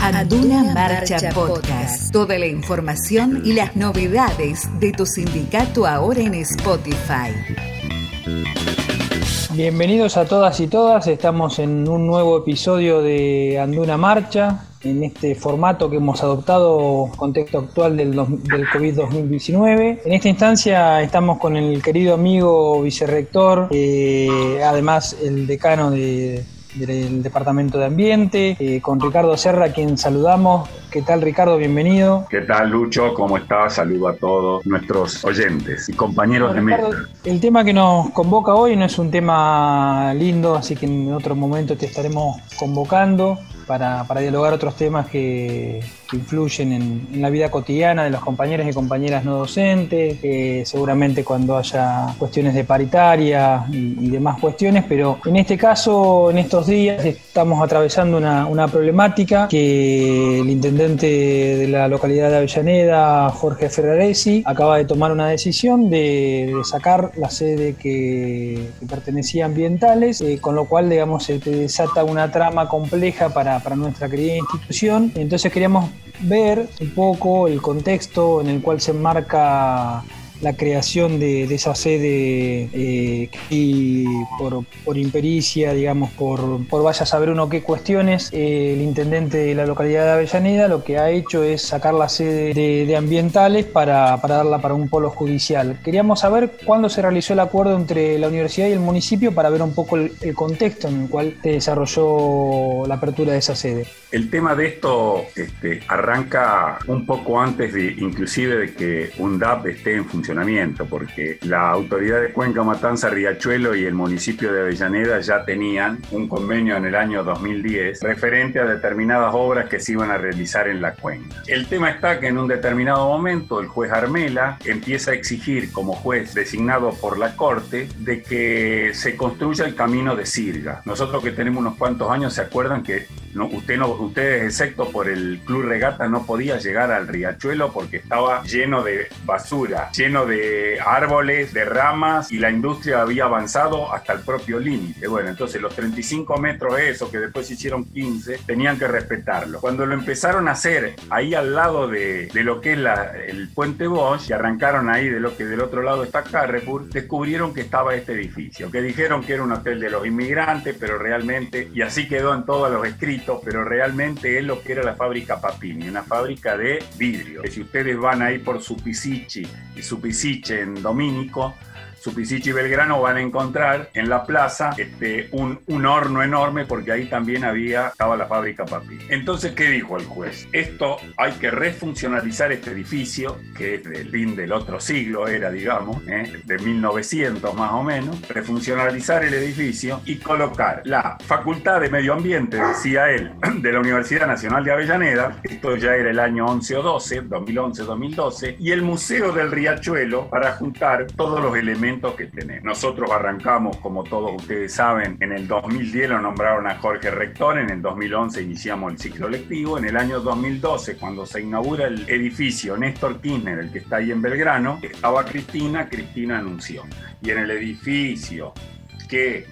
Anduna Marcha Podcast. Toda la información y las novedades de tu sindicato ahora en Spotify. Bienvenidos a todas y todas, estamos en un nuevo episodio de Anduna Marcha, en este formato que hemos adoptado contexto actual del, del COVID-2019. En esta instancia estamos con el querido amigo vicerrector, eh, además el decano de, del Departamento de Ambiente, eh, con Ricardo Serra, a quien saludamos. ¿Qué tal, Ricardo? Bienvenido. ¿Qué tal, Lucho? ¿Cómo estás? Saludo a todos nuestros oyentes y compañeros de mesa. El tema que nos convoca hoy no es un tema lindo, así que en otro momento te estaremos convocando para, para dialogar otros temas que, influyen en, la vida cotidiana de los compañeros y compañeras no docentes, seguramente cuando haya cuestiones de paritaria y, demás cuestiones, pero en este caso, en estos días, estamos atravesando una, problemática que el intendente de la localidad de Avellaneda, Jorge Ferraresi, acaba de tomar una decisión de, sacar la sede que, pertenecía a ambientales, eh, con lo cual, digamos, se desata una trama compleja para nuestra querida institución. Entonces queríamos ver un poco el contexto en el cual se enmarca la creación de, esa sede eh, y por, por, impericia, digamos, por, por, vaya a saber uno qué cuestiones, eh, el intendente de la localidad de Avellaneda lo que ha hecho es sacar la sede de, ambientales para, para, darla para un polo judicial. Queríamos saber cuándo se realizó el acuerdo entre la universidad y el municipio para ver un poco el, contexto en el cual se desarrolló la apertura de esa sede. El tema de esto este, arranca un poco antes de inclusive de que UNDAP esté en funcionamiento, porque la autoridad de Cuenca, Matanza, Riachuelo y el municipio de Avellaneda ya tenían un convenio en el año 2010 referente a determinadas obras que se iban a realizar en la cuenca. El tema está que en un determinado momento el juez Armela empieza a exigir como juez designado por la Corte de que se construya el camino de Sirga. Nosotros que tenemos unos cuantos años se acuerdan que no, usted no, ustedes, excepto por el Club Regata, no podía llegar al riachuelo porque estaba lleno de basura, lleno de árboles, de ramas y la industria había avanzado hasta el propio límite. Bueno, entonces los 35 metros eso, que después hicieron 15, tenían que respetarlo. Cuando lo empezaron a hacer ahí al lado de, lo que es el puente Bosch, y arrancaron ahí de lo que del otro lado está Carrefour, descubrieron que estaba este edificio, que dijeron que era un hotel de los inmigrantes, pero realmente, y así quedó en todos los escritos, pero realmente es lo que era la fábrica Papini, una fábrica de vidrio. Si ustedes van ahí por Supisichi y Supisiche en Domínico, Supisichi y Belgrano van a encontrar en la plaza este, un, horno enorme porque ahí también había, estaba la fábrica Papi. Entonces, ¿qué dijo el juez? Esto hay que refuncionalizar este edificio, que es del fin del otro siglo, era, digamos, ¿eh? de 1900 más o menos, refuncionalizar el edificio y colocar la Facultad de Medio Ambiente, decía él, de la Universidad Nacional de Avellaneda, esto ya era el año 11 o 12, 2011-2012, y el Museo del Riachuelo para juntar todos los elementos que tenemos. Nosotros arrancamos, como todos ustedes saben, en el 2010 lo nombraron a Jorge Rector, en el 2011 iniciamos el ciclo lectivo, en el año 2012, cuando se inaugura el edificio Néstor Kirchner, el que está ahí en Belgrano, estaba Cristina, Cristina anunció. Y en el edificio que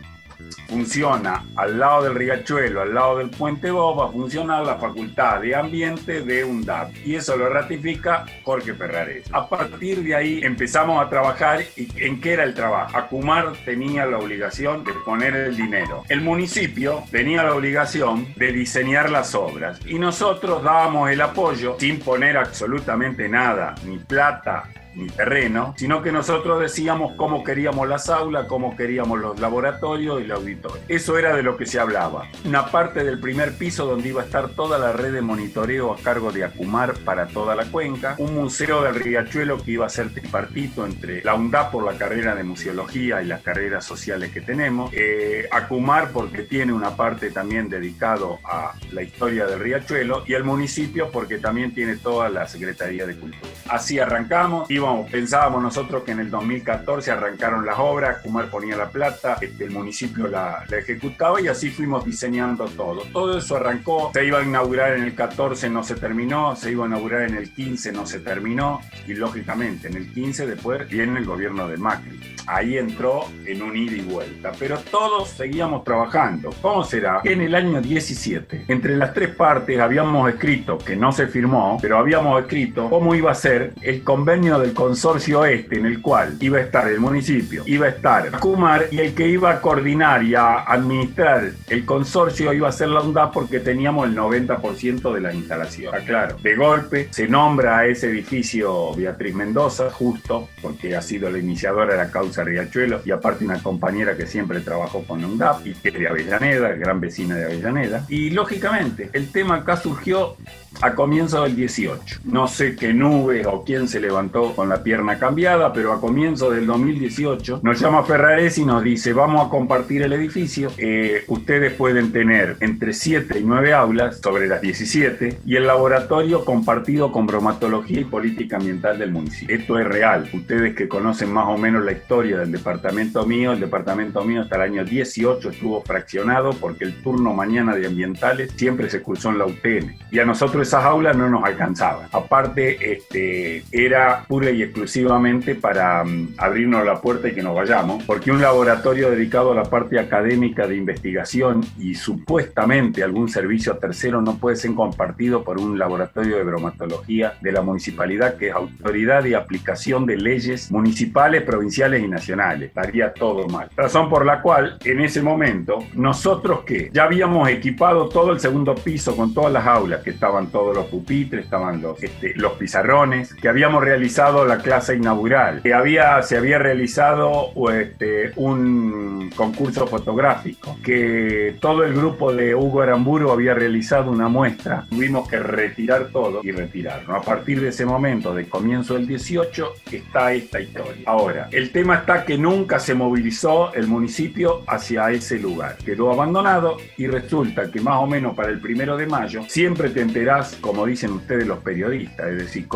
funciona al lado del riachuelo, al lado del puente Boba, funciona la Facultad de Ambiente de UNDAP. Y eso lo ratifica Jorge Ferrares. A partir de ahí empezamos a trabajar. ¿Y ¿En qué era el trabajo? Acumar tenía la obligación de poner el dinero. El municipio tenía la obligación de diseñar las obras. Y nosotros dábamos el apoyo sin poner absolutamente nada, ni plata, ni terreno, sino que nosotros decíamos cómo queríamos las aulas, cómo queríamos los laboratorios y el auditorio. Eso era de lo que se hablaba. Una parte del primer piso donde iba a estar toda la red de monitoreo a cargo de Acumar para toda la cuenca, un museo del Riachuelo que iba a ser tripartito entre la UNDAP por la carrera de museología y las carreras sociales que tenemos, eh, Acumar porque tiene una parte también dedicado a la historia del Riachuelo y el municipio porque también tiene toda la Secretaría de Cultura. Así arrancamos. Íbamos, pensábamos nosotros que en el 2014 arrancaron las obras, Kumar ponía la plata, este, el municipio la, la ejecutaba y así fuimos diseñando todo. Todo eso arrancó, se iba a inaugurar en el 14, no se terminó, se iba a inaugurar en el 15, no se terminó y lógicamente en el 15 después viene el gobierno de Macri. Ahí entró en un ida y vuelta, pero todos seguíamos trabajando. ¿Cómo será? En el año 17, entre las tres partes habíamos escrito, que no se firmó, pero habíamos escrito cómo iba a ser el convenio del consorcio este, en el cual iba a estar el municipio, iba a estar Kumar y el que iba a coordinar y a administrar el consorcio iba a ser la UNDAP porque teníamos el 90% de la instalación. Claro, de golpe se nombra a ese edificio Beatriz Mendoza, justo porque ha sido la iniciadora de la causa Riachuelo y aparte una compañera que siempre trabajó con la UNDAP y que es de Avellaneda, gran vecina de Avellaneda. Y lógicamente el tema acá surgió a comienzo del 18. No sé qué nube o quién se levantó con la pierna cambiada, pero a comienzo del 2018 nos llama Ferrares y nos dice, vamos a compartir el edificio, eh, ustedes pueden tener entre 7 y 9 aulas sobre las 17 y el laboratorio compartido con bromatología y política ambiental del municipio. Esto es real, ustedes que conocen más o menos la historia del departamento mío, el departamento mío hasta el año 18 estuvo fraccionado porque el turno mañana de ambientales siempre se cursó en la UTN y a nosotros esas aulas no nos alcanzaban. Aparte, este, era pura y exclusivamente para um, abrirnos la puerta y que nos vayamos, porque un laboratorio dedicado a la parte académica de investigación y supuestamente algún servicio tercero no puede ser compartido por un laboratorio de bromatología de la municipalidad, que es autoridad de aplicación de leyes municipales, provinciales y nacionales. Estaría todo mal. Razón por la cual, en ese momento, nosotros que ya habíamos equipado todo el segundo piso con todas las aulas que estaban todos los pupitres, estaban los, este, los pizarrones, que habíamos realizado la clase inaugural, que había, se había realizado este, un concurso fotográfico, que todo el grupo de Hugo Aramburu había realizado una muestra. Tuvimos que retirar todo y retirarlo. A partir de ese momento, de comienzo del 18, está esta historia. Ahora, el tema está que nunca se movilizó el municipio hacia ese lugar. Quedó abandonado y resulta que más o menos para el primero de mayo siempre te enterás como dicen ustedes los periodistas, es decir,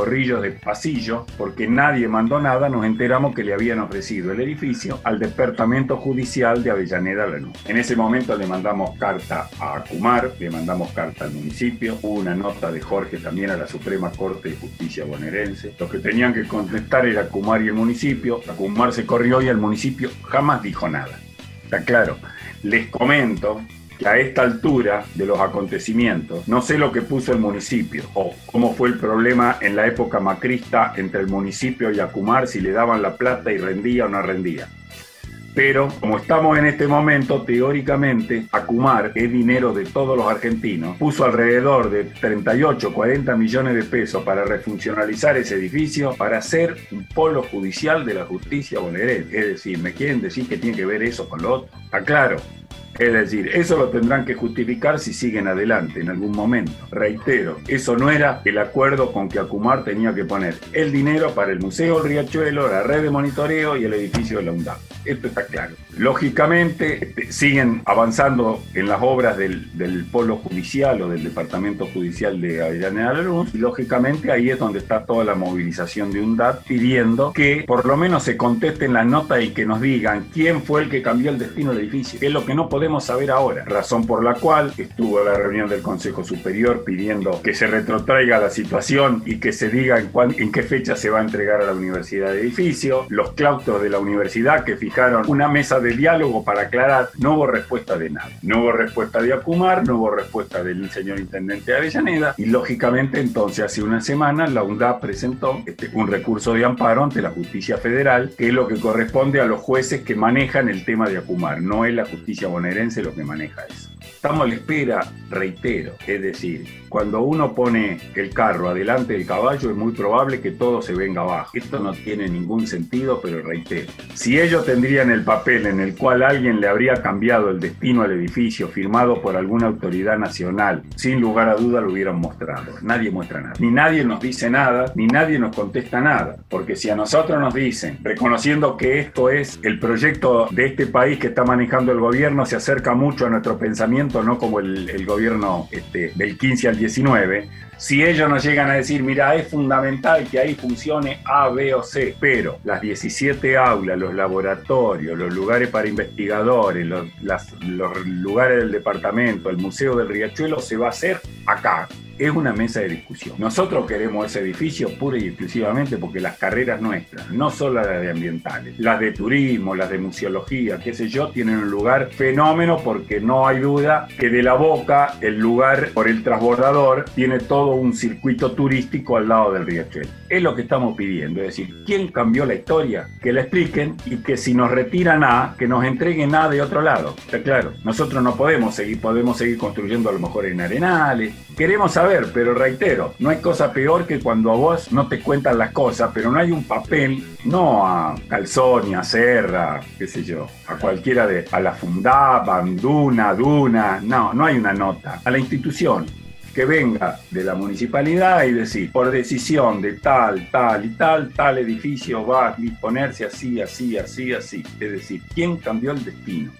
de pasillo, porque nadie mandó nada, nos enteramos que le habían ofrecido el edificio al Departamento Judicial de Avellaneda Lanús. En ese momento le mandamos carta a Acumar, le mandamos carta al municipio, hubo una nota de Jorge también a la Suprema Corte de Justicia bonaerense. Los que tenían que contestar era Acumar y el municipio. Acumar se corrió y el municipio jamás dijo nada. Está claro. Les comento que a esta altura de los acontecimientos, no sé lo que puso el municipio o cómo fue el problema en la época macrista entre el municipio y Acumar, si le daban la plata y rendía o no rendía. Pero como estamos en este momento, teóricamente, Acumar, es dinero de todos los argentinos, puso alrededor de 38, 40 millones de pesos para refuncionalizar ese edificio, para hacer un polo judicial de la justicia bonaerense. Es decir, ¿me quieren decir que tiene que ver eso con lo otro? Está claro. Es decir, eso lo tendrán que justificar si siguen adelante en algún momento. Reitero, eso no era el acuerdo con que Acumar tenía que poner el dinero para el Museo Riachuelo, la red de monitoreo y el edificio de la UNDAP. Esto está claro. Lógicamente, este, siguen avanzando en las obras del, polo judicial o del departamento judicial de Avellaneda de Luz, y lógicamente ahí es donde está toda la movilización de UNDAP pidiendo que por lo menos se contesten la nota y que nos digan quién fue el que cambió el destino del edificio, es lo que no podemos saber ahora. Razón por la cual estuvo la reunión del Consejo Superior pidiendo que se retrotraiga la situación y que se diga en, en qué fecha se va a entregar a la universidad el edificio, los claustros de la universidad que fijaron una mesa de diálogo para aclarar, no hubo respuesta de nada. No hubo respuesta de Acumar, no hubo respuesta del señor intendente de Avellaneda y lógicamente entonces hace una semana la UNDAP presentó este, un recurso de amparo ante la justicia federal, que es lo que corresponde a los jueces que manejan el tema de Acumar, no es la justicia bonaerense lo que maneja eso. Estamos a la espera, reitero, es decir, cuando uno pone el carro adelante del caballo es muy probable que todo se venga abajo. Esto no tiene ningún sentido, pero reitero, si ellos tendrían el papel en el cual alguien le habría cambiado el destino al edificio firmado por alguna autoridad nacional, sin lugar a duda lo hubieran mostrado. Nadie muestra nada. Ni nadie nos dice nada, ni nadie nos contesta nada. Porque si a nosotros nos dicen, reconociendo que esto es el proyecto de este país que está manejando el gobierno, se acerca mucho a nuestro pensamiento no como el, gobierno este, del 15 al 19, si ellos nos llegan a decir, mira, es fundamental que ahí funcione A, B o C, pero las 17 aulas, los laboratorios, los lugares para investigadores, los, los lugares del departamento, el Museo del Riachuelo, se va a hacer acá, es una mesa de discusión. Nosotros queremos ese edificio pura y exclusivamente porque las carreras nuestras, no solo las de ambientales, las de turismo, las de museología, qué sé yo, tienen un lugar fenómeno porque no hay duda que de la boca, el lugar por el transbordador, tiene todo un circuito turístico al lado del riachuelo. Es lo que estamos pidiendo, es decir, ¿quién cambió la historia? Que la expliquen y que si nos retiran A, que nos entreguen A de otro lado. Está claro, nosotros no podemos seguir, podemos seguir construyendo a lo mejor en arenales. Queremos saber pero reitero, no hay cosa peor que cuando a vos no te cuentan las cosas, pero no hay un papel, no a Calzoni, a Serra, qué sé yo, a cualquiera de, a la Fundab, a Duna, Duna, no, no hay una nota, a la institución que venga de la municipalidad y decir, por decisión de tal, tal y tal, tal edificio va a disponerse así, así, así, así. Es decir, ¿quién cambió el destino?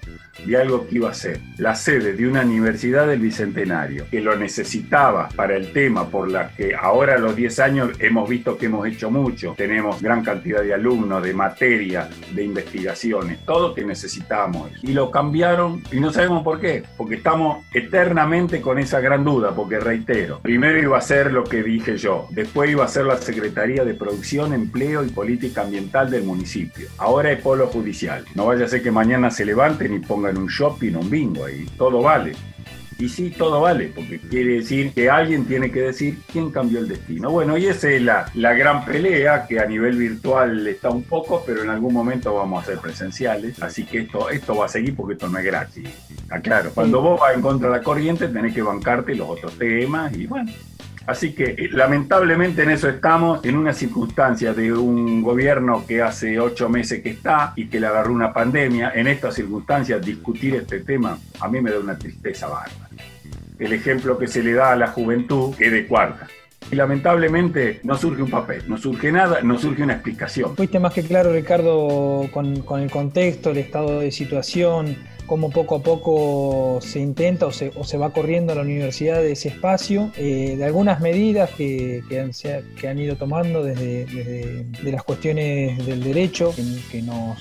De algo que iba a ser la sede de una universidad del Bicentenario, que lo necesitaba para el tema, por la que ahora a los 10 años hemos visto que hemos hecho mucho, tenemos gran cantidad de alumnos, de materia, de investigaciones, todo que necesitamos. Y lo cambiaron y no sabemos por qué, porque estamos eternamente con esa gran duda, porque reitero, primero iba a ser lo que dije yo, después iba a ser la Secretaría de Producción, Empleo y Política Ambiental del municipio, ahora es Polo Judicial. No vaya a ser que mañana se levanten y pongan en un shopping, un bingo ahí, todo vale. Y sí, todo vale, porque quiere decir que alguien tiene que decir quién cambió el destino. Bueno, y esa es la, la gran pelea que a nivel virtual está un poco, pero en algún momento vamos a ser presenciales. Así que esto, esto va a seguir porque esto no es gratis. Aclaro, cuando vos vas en contra de la corriente tenés que bancarte los otros temas y bueno, Así que eh, lamentablemente en eso estamos, en una circunstancia de un gobierno que hace ocho meses que está y que le agarró una pandemia. En estas circunstancias discutir este tema a mí me da una tristeza bárbara. El ejemplo que se le da a la juventud es de cuarta. Y lamentablemente no surge un papel, no surge nada, no surge una explicación. Fuiste más que claro, Ricardo, con, con el contexto, el estado de situación, cómo poco a poco se intenta o se, o se va corriendo a la universidad de ese espacio, eh, de algunas medidas que, que, han, que, han, ido tomando desde, de las cuestiones del derecho que, nos,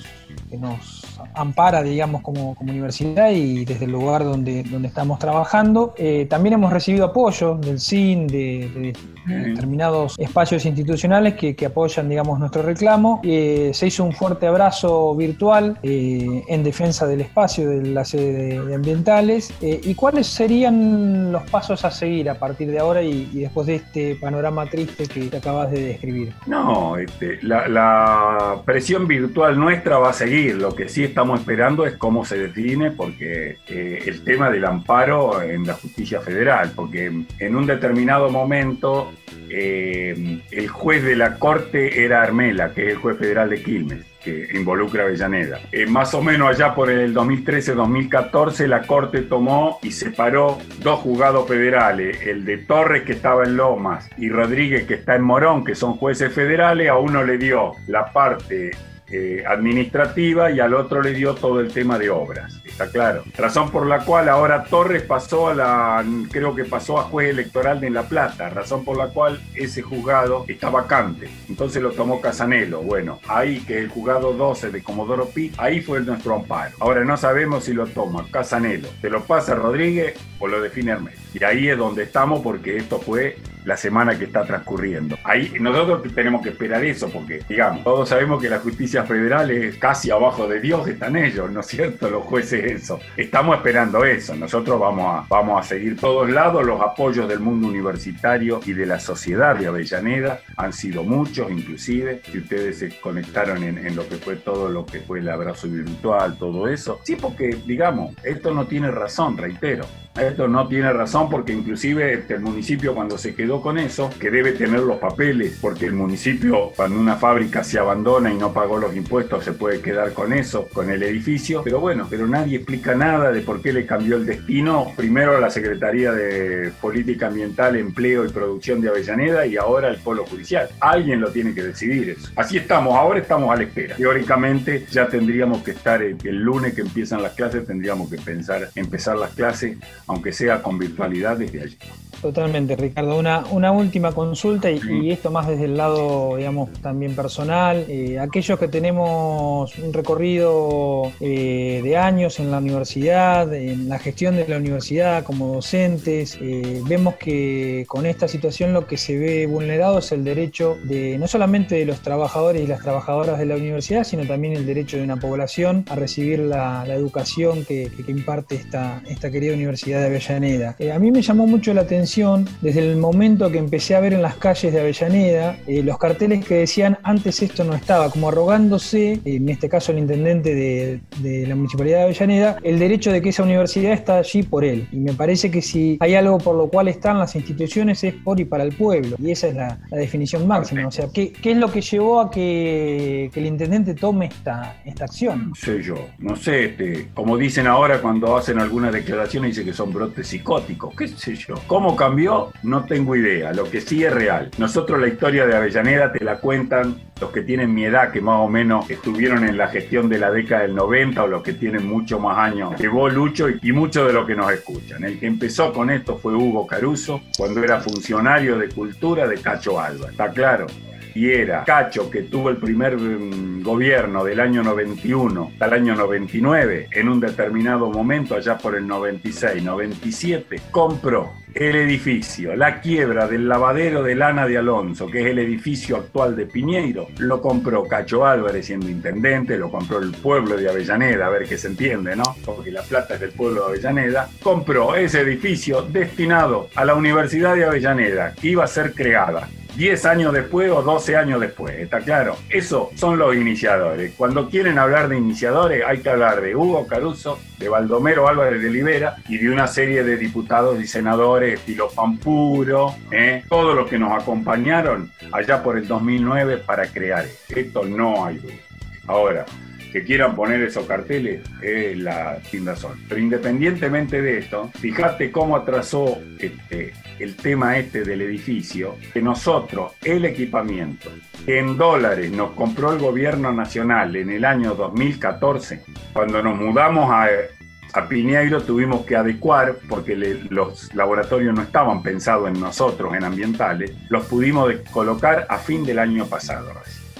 que nos ampara, digamos, como, como, universidad y desde el lugar donde, donde estamos trabajando. Eh, también hemos recibido apoyo del CIN, de, determinados espacios institucionales que, que, apoyan, digamos, nuestro reclamo. Eh, se hizo un fuerte abrazo virtual en defensa del espacio, de la sede de, ambientales. Eh, ¿Y cuáles serían los pasos a seguir a partir de ahora y, después de este panorama triste que te acabas de describir? No, este, la, presión virtual nuestra va a Lo que sí estamos esperando es cómo se define, porque eh, el tema del amparo en la justicia federal, porque en un determinado momento eh, el juez de la corte era Armela, que es el juez federal de Quilmes que involucra a Avellaneda. Eh, más o menos allá por el 2013-2014 la Corte tomó y separó dos juzgados federales, el de Torres que estaba en Lomas y Rodríguez que está en Morón, que son jueces federales, a uno le dio la parte eh, administrativa y al otro le dio todo el tema de obras, está claro. Razón por la cual ahora Torres pasó a la, creo que pasó a juez electoral de La Plata, razón por la cual ese juzgado está vacante. Entonces lo tomó Casanelo. Bueno, ahí que el juzgado 12 de Comodoro Pi, ahí fue nuestro amparo. Ahora no sabemos si lo toma Casanelo, te lo pasa Rodríguez o lo define Hermes. Y ahí es donde estamos porque esto fue la semana que está transcurriendo. Ahí nosotros tenemos que esperar eso porque, digamos, todos sabemos que la justicia federal es casi abajo de Dios, están ellos, ¿no es cierto? Los jueces eso. Estamos esperando eso. Nosotros vamos a, vamos a seguir todos lados. Los apoyos del mundo universitario y de la sociedad de Avellaneda han sido muchos, inclusive, si ustedes se conectaron en, en lo que fue todo lo que fue el abrazo virtual, todo eso. Sí, porque, digamos, esto no tiene razón, reitero. Esto no tiene razón porque inclusive el municipio cuando se quedó con eso, que debe tener los papeles, porque el municipio, cuando una fábrica se abandona y no pagó los impuestos, se puede quedar con eso, con el edificio. Pero bueno, pero nadie explica nada de por qué le cambió el destino. Primero a la Secretaría de Política Ambiental, Empleo y Producción de Avellaneda y ahora el Polo Judicial. Alguien lo tiene que decidir eso. Así estamos, ahora estamos a la espera. Teóricamente ya tendríamos que estar el, lunes que empiezan las clases, tendríamos que pensar empezar las clases, aunque sea con virtualidad desde allí. Totalmente, Ricardo. Una, una última consulta y, esto más desde el lado, digamos, también personal. Eh, aquellos que tenemos un recorrido eh, de años en la universidad, en la gestión de la universidad como docentes, eh, vemos que con esta situación lo que se ve vulnerado es el derecho de no solamente de los trabajadores y las trabajadoras de la universidad, sino también el derecho de una población a recibir la, educación que, que, imparte esta, esta querida Universidad de Avellaneda. a mí me llamó mucho la atención desde el momento que empecé a ver en las calles de Avellaneda eh, los carteles que decían antes esto no estaba, como arrogándose, en este caso el intendente de, la Municipalidad de Avellaneda, el derecho de que esa universidad está allí por él. Y me parece que si hay algo por lo cual están las instituciones es por y para el pueblo. Y esa es la, definición máxima. O sea, ¿qué, ¿qué, es lo que llevó a que, el intendente tome esta, esta acción? No sé yo, no sé, este, como dicen ahora cuando hacen algunas declaraciones, dicen que son brotes psicóticos, qué sé yo. ¿Cómo cambió? No tengo idea. Lo que sí es real. Nosotros la historia de Avellaneda te la cuentan los que tienen mi edad, que más o menos estuvieron en la gestión de la década del 90 o los que tienen mucho más años que vos, Lucho, y, muchos de los que nos escuchan. El que empezó con esto fue Hugo Caruso, cuando era funcionario de cultura de Cacho Alba. ¿Está claro? Y era Cacho, que tuvo el primer mm, gobierno del año 91 hasta el año 99, en un determinado momento, allá por el 96, 97, compró el edificio, la quiebra del lavadero de lana de Alonso, que es el edificio actual de Piñeiro, lo compró Cacho Álvarez siendo intendente, lo compró el pueblo de Avellaneda, a ver qué se entiende, ¿no? Porque la plata es del pueblo de Avellaneda, compró ese edificio destinado a la Universidad de Avellaneda, que iba a ser creada 10 años después o 12 años después, ¿está claro? Eso son los iniciadores. Cuando quieren hablar de iniciadores hay que hablar de Hugo Caruso, de Baldomero Álvarez de Libera y de una serie de diputados y senadores estilo Pampuro, ¿eh? todos los que nos acompañaron allá por el 2009 para crear esto. no hay duda. Ahora, que quieran poner esos carteles es la sin razón. Pero independientemente de esto, fíjate cómo atrasó este, el tema este del edificio, que nosotros, el equipamiento, en dólares nos compró el gobierno nacional en el año 2014, cuando nos mudamos a, a tuvimos que adecuar, porque los laboratorios no estaban pensados en nosotros, en ambientales, los pudimos colocar a fin del año pasado.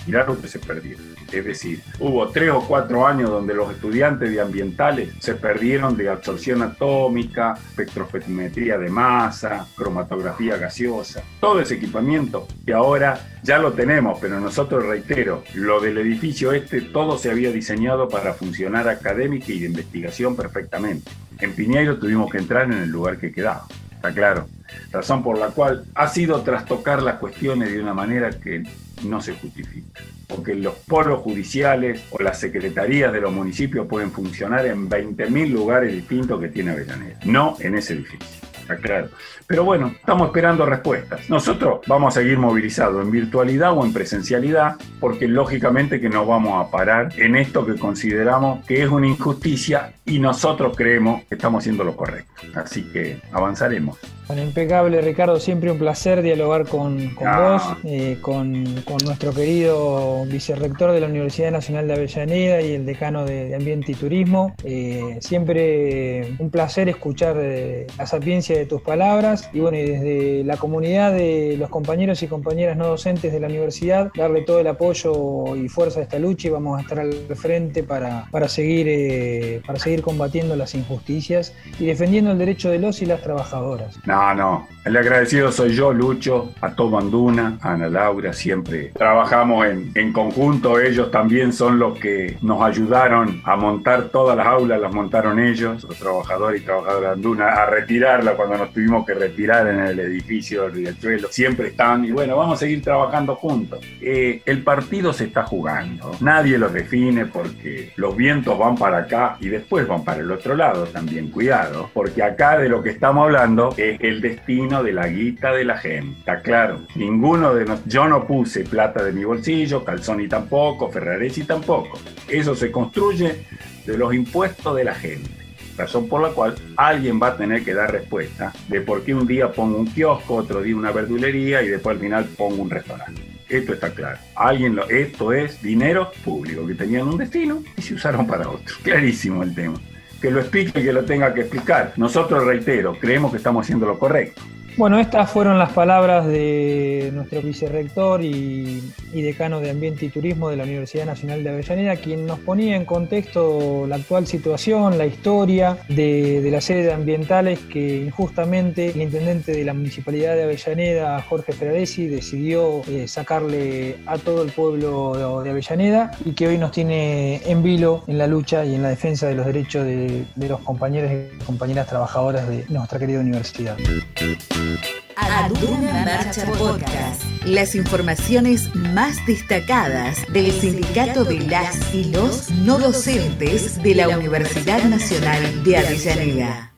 Lo que se perdieron. Es decir, hubo tres o cuatro años donde los estudiantes de ambientales se perdieron de absorción atómica, espectrofotometría de masa, cromatografía gaseosa, todo ese equipamiento que ahora ya lo tenemos, pero nosotros reitero, lo del edificio este todo se había diseñado para funcionar académica y de investigación perfectamente. En Piñeiro tuvimos que entrar en el lugar que quedaba, está claro. Razón por la cual ha sido trastocar las cuestiones de una manera que no se justifica porque los polos judiciales o las secretarías de los municipios pueden funcionar en 20.000 lugares distintos que tiene Avellaneda, no en ese edificio. Está claro. Pero bueno, estamos esperando respuestas. Nosotros vamos a seguir movilizados en virtualidad o en presencialidad, porque lógicamente que no vamos a parar en esto que consideramos que es una injusticia y nosotros creemos que estamos haciendo lo correcto. Así que avanzaremos. Bueno, impecable, Ricardo. Siempre un placer dialogar con, con vos, eh, con, con, nuestro querido vicerrector de la Universidad Nacional de Avellaneda y el decano de, Ambiente y Turismo. Eh, siempre un placer escuchar eh, la sapiencia de tus palabras y bueno, y desde la comunidad de los compañeros y compañeras no docentes de la universidad, darle todo el apoyo y fuerza a esta lucha y vamos a estar al frente para, para, seguir, para seguir combatiendo las injusticias y defendiendo el derecho de los y las trabajadoras. No, no. El agradecido soy yo, Lucho, a todo Anduna, a Ana Laura, siempre trabajamos en, en conjunto. Ellos también son los que nos ayudaron a montar todas las aulas, las montaron ellos, los trabajadores y trabajadoras de Anduna, a retirarla cuando nos tuvimos que retirar en el edificio del Riachuelo, siempre estaban y bueno, vamos a seguir trabajando juntos. Eh, el partido se está jugando, nadie lo define porque los vientos van para acá y después van para el otro lado también, cuidado, porque acá de lo que estamos hablando es el destino de la guita de la gente, está claro, ninguno de nosotros, yo no puse plata de mi bolsillo, Calzoni tampoco, Ferraresi tampoco, eso se construye de los impuestos de la gente razón por la cual alguien va a tener que dar respuesta de por qué un día pongo un kiosco, otro día una verdulería y después al final pongo un restaurante. Esto está claro. Alguien lo, esto es dinero público que tenían un destino y se usaron para otro. Clarísimo el tema. Que lo explique y que lo tenga que explicar. Nosotros, reitero, creemos que estamos haciendo lo correcto. Bueno, estas fueron las palabras de nuestro vicerrector y, decano de Ambiente y Turismo de la Universidad Nacional de Avellaneda, quien nos ponía en contexto la actual situación, la historia de, las sedes ambientales que injustamente el intendente de la Municipalidad de Avellaneda, Jorge Ferraresi, decidió eh, sacarle a todo el pueblo de Avellaneda y que hoy nos tiene en vilo en la lucha y en la defensa de los derechos de, de los compañeros y compañeras trabajadoras de nuestra querida universidad. Aduna Marcha Podcast. Las informaciones más destacadas del Sindicato de las y los no docentes de la Universidad Nacional de Avellaneda.